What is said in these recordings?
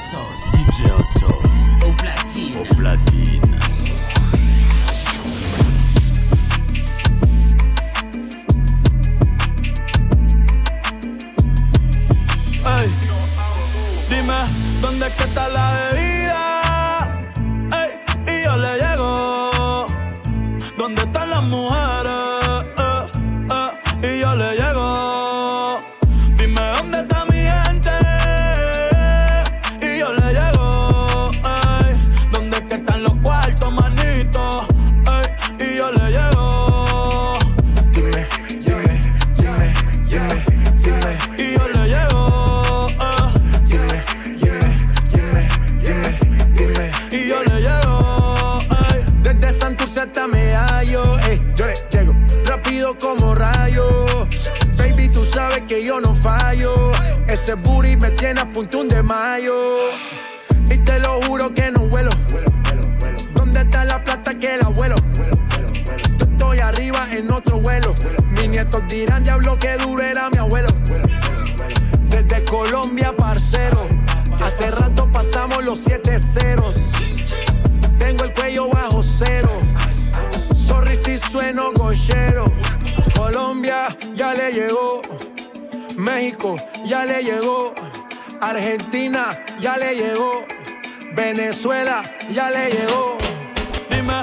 Sauce, DJ Hot Sauce, au platine. au platine. Ese booty me tiene a punto de mayo. Y te lo juro que no vuelo. ¿Dónde está la plata que el abuelo? Yo estoy arriba en otro vuelo. Mis nietos dirán, diablo, que duro era mi abuelo. Desde Colombia, parcero. Hace rato pasamos los siete ceros. Tengo el cuello bajo cero. Sorry si sueno gochero. Colombia ya le llegó. México ya le llegó. Argentina ya le llegó. Venezuela ya le llegó. Dime,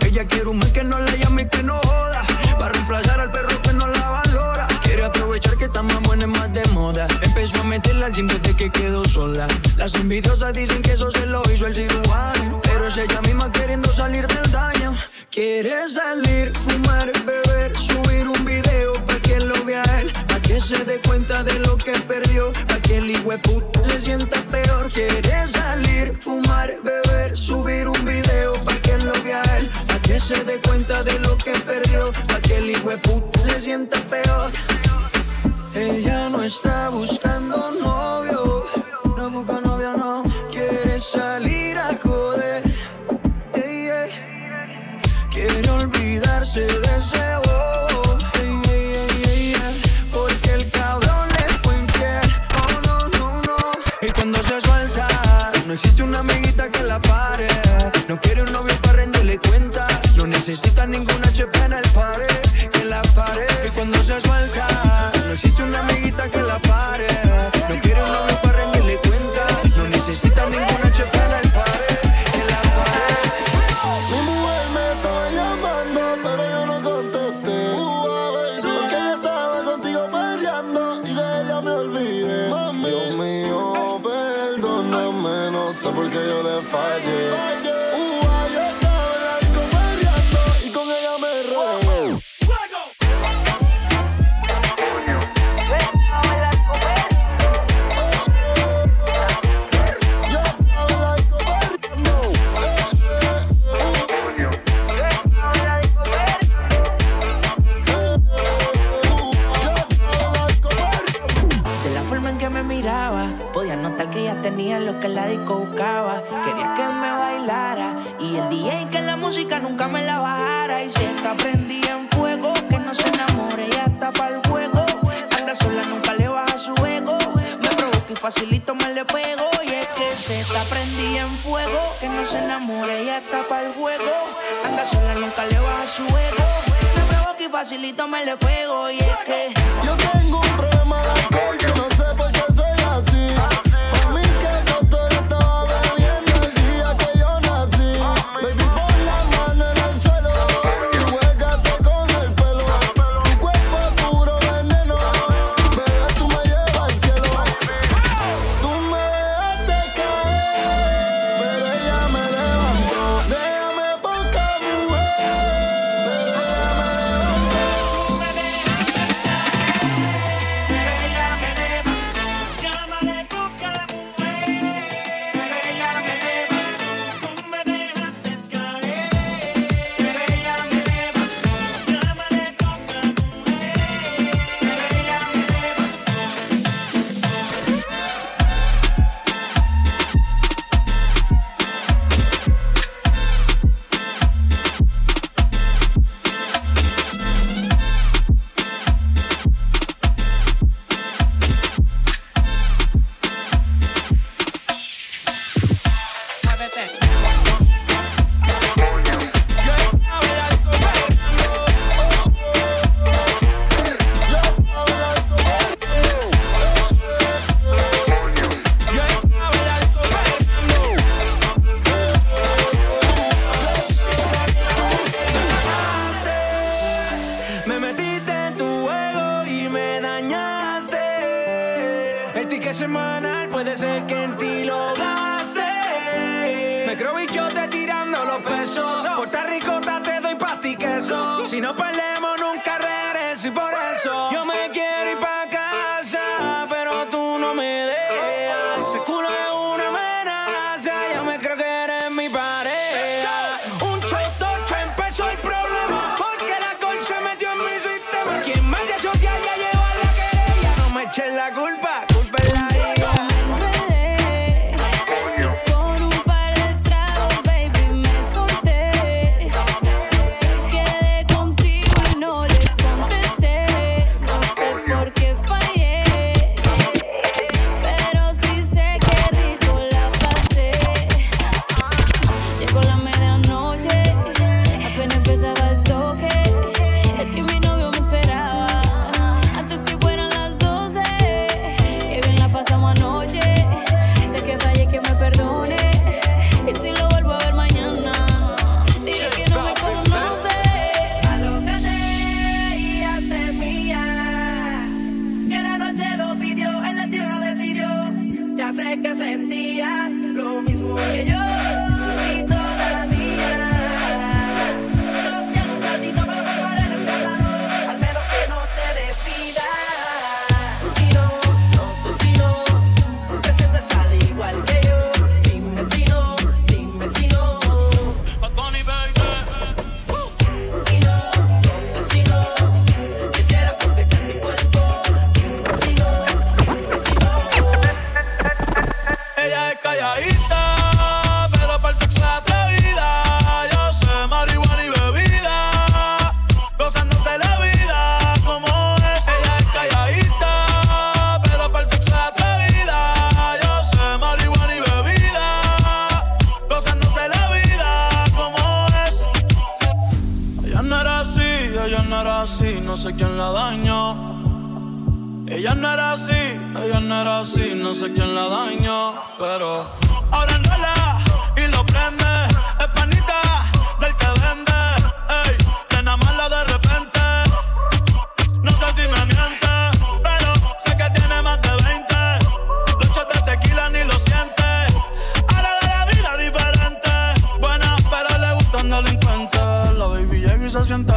Ella quiere un man que no la llame y que no joda. Para reemplazar al perro que no la valora. Quiere aprovechar que está más buena más de moda. Empezó a meterla al gym desde que quedó sola. Las envidiosas dicen que eso se lo hizo el cirujano. Pero es ella misma queriendo salir del daño. Quiere salir, fumar, beber, subir un video para que lo vea él. Pa' que se dé cuenta de lo que perdió. Pa' que el puta se sienta peor. Quiere salir, fumar, beber, subir un video pa' que lo vea él. Pa' que se dé cuenta de lo que perdió. Pa' que el puta se sienta peor. Ella no está buscando novio. No busca novio, no. Quiere salir a joder. Ey, ey. Quiere olvidarse de ese bobo. Porque el cabrón le fue infiel. Oh, no, no, no. Y cuando se suelta, no existe una amiguita que la pare. No quiere un novio. No necesita ninguna HP en el pared. Que la pare. Y cuando se suelta, no existe una amiguita podía notar que ella tenía lo que la disco buscaba. Quería que me bailara y el DJ que la música nunca me la bajara. Y si está en fuego, que no se enamore, ya está para el juego. Anda sola, nunca le baja su ego. Me provoca y facilito me le pego. Y es que se está en fuego, que no se enamore, ya está para el juego. Anda sola, nunca le baja su ego. Me provoca y facilito me le pego. Y es que. Yo tengo puede ser que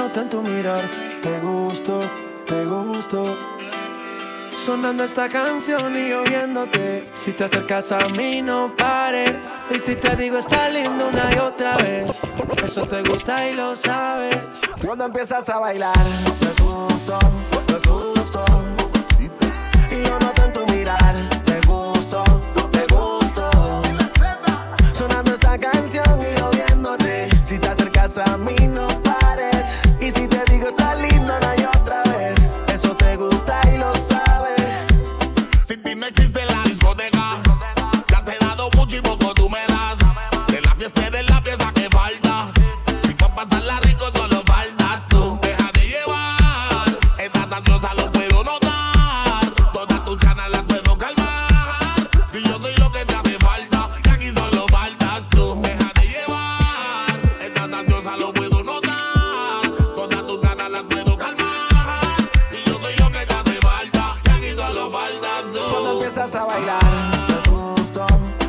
nota en tu mirar. Te gusto, te gusto. Sonando esta canción y oyéndote. Si te acercas a mí, no pares. Y si te digo, está lindo una y otra vez. Eso te gusta y lo sabes. Cuando empiezas a bailar, te asusto, te asusto. Y yo noto en tu mirar, te gusto, te gusto. Sonando esta canción y oyéndote. Si te acercas a mí, That's non-stop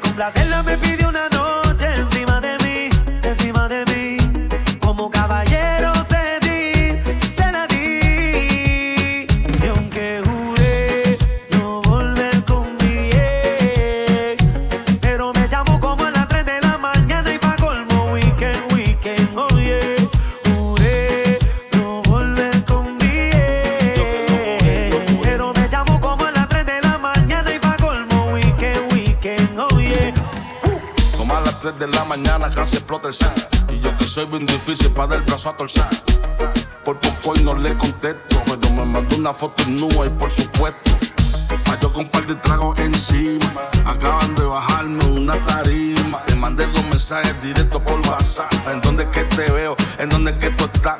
complacerla me pidió una Por poco y no le contesto, pero me mandó una foto en nube y por supuesto. Yo con un par de tragos encima, acaban de bajarme una tarima. Le mandé dos mensajes directos por WhatsApp. ¿En dónde que te veo? ¿En dónde que tú estás?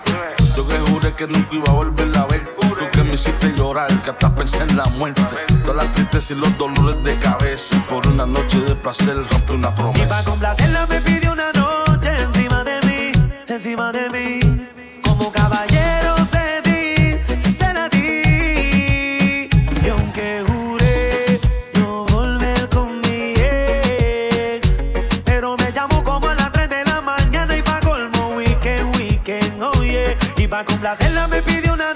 Yo que juré que nunca iba a volverla a ver. Tú que me hiciste llorar, que hasta pensé en la muerte. Todas las tristezas y los dolores de cabeza. Por una noche de placer rompí una promesa. Y para complacerla me pidió una noche encima encima de mí. Como caballero cedí, se la di. Y aunque juré no volver con mi ex, pero me llamó como a las 3 de la mañana y pa' colmo weekend, weekend, oh yeah. Y pa' complacerla me pidió una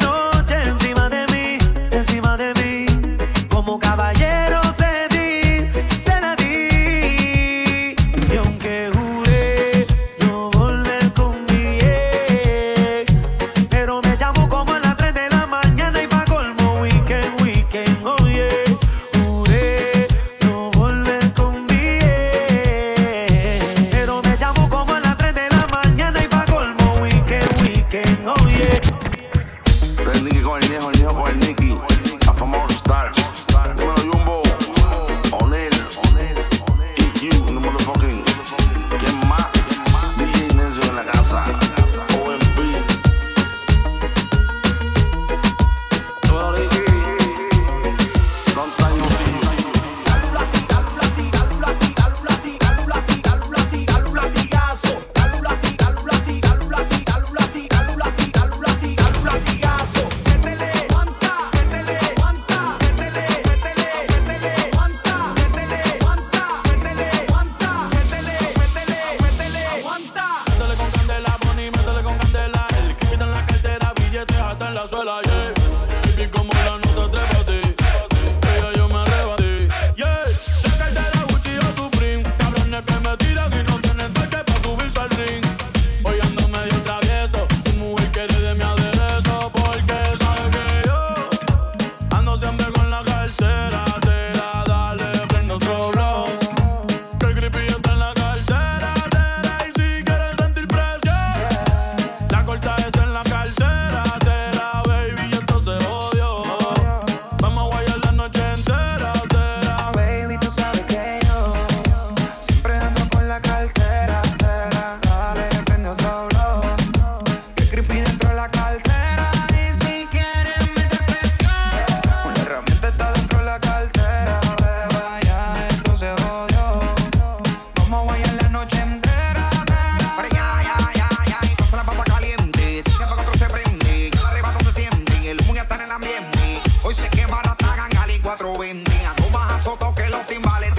420. Ando más azoto que los timbales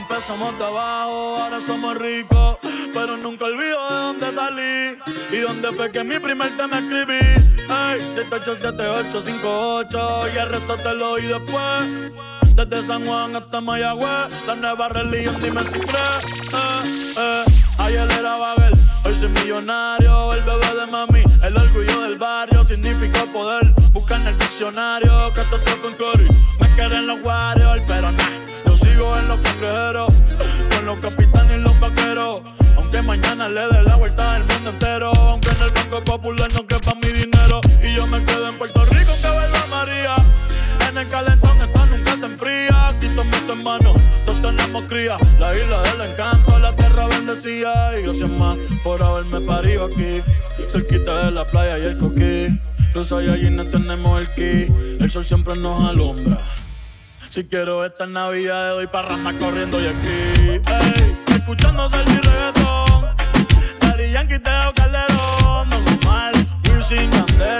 empezamos de abajo, ahora somos ricos. Pero nunca olvido de dónde salí y dónde fue que mi primer tema escribí. Ey, 787858 y el resto te lo oí después. Desde San Juan hasta Mayagüez, la nueva religión, dime si crees. Eh, eh. Ayer era Babel, hoy soy millonario. El bebé de mami, el orgullo del barrio, significa poder. Busca en el diccionario que esto fue Cory. Me quieren los Warriors, pero nah, en los cangrejeros. Con los capitanes y los vaqueros. Aunque mañana le dé la vuelta al mundo entero. Aunque en el Banco Popular no quepa mi dinero. Y yo me quedo en Puerto Rico que vuelva María. En el calentón esto nunca se enfría. Aquí meto en mano, todos tenemos cría. La isla del encanto, la tierra bendecida. Y gracias más por haberme parido aquí. Cerquita de la playa y el coquí. Los Saiyajines tenemos el ki. El sol siempre nos alumbra. Si quiero esta Navidad, doy parranda corriendo y aquí. Ey, escuchándose el reggaetón. Daddy Yankee, Teo Calderón. Don Omar, Wisin, Yandel,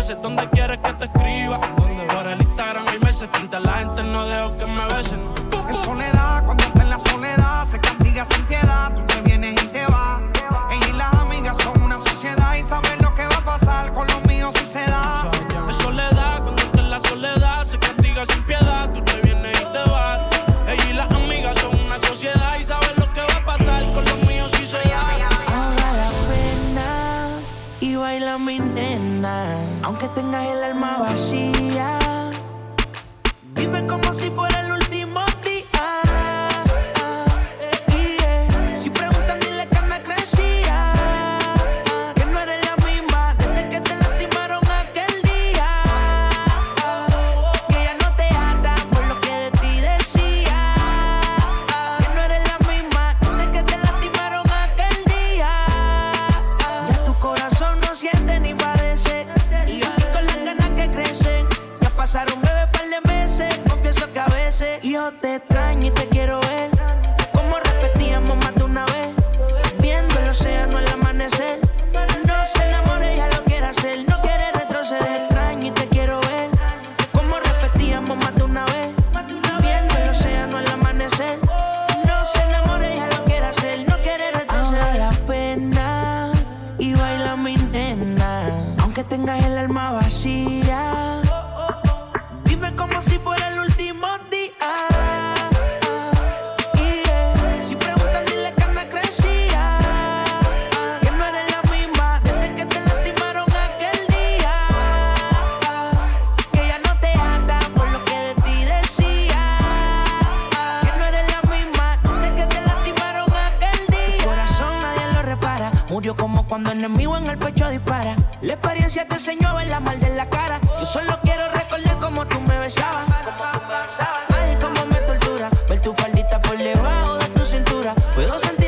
veces. ¿Dónde quieres que te escriba? ¿Dónde por el Instagram hay meses? Frente a la gente no dejo que me besen. En soledad, cuando está en la soledad, se castiga sin piedad. nena. Aunque tengas el alma vacía, vive como si fuera el Cuando enemigo en el pecho dispara. La experiencia te enseñó a ver la mal de la cara. Yo solo quiero recordar cómo tú me besabas. Ay, cómo me tortura ver tu faldita por debajo de tu cintura. Puedo sentir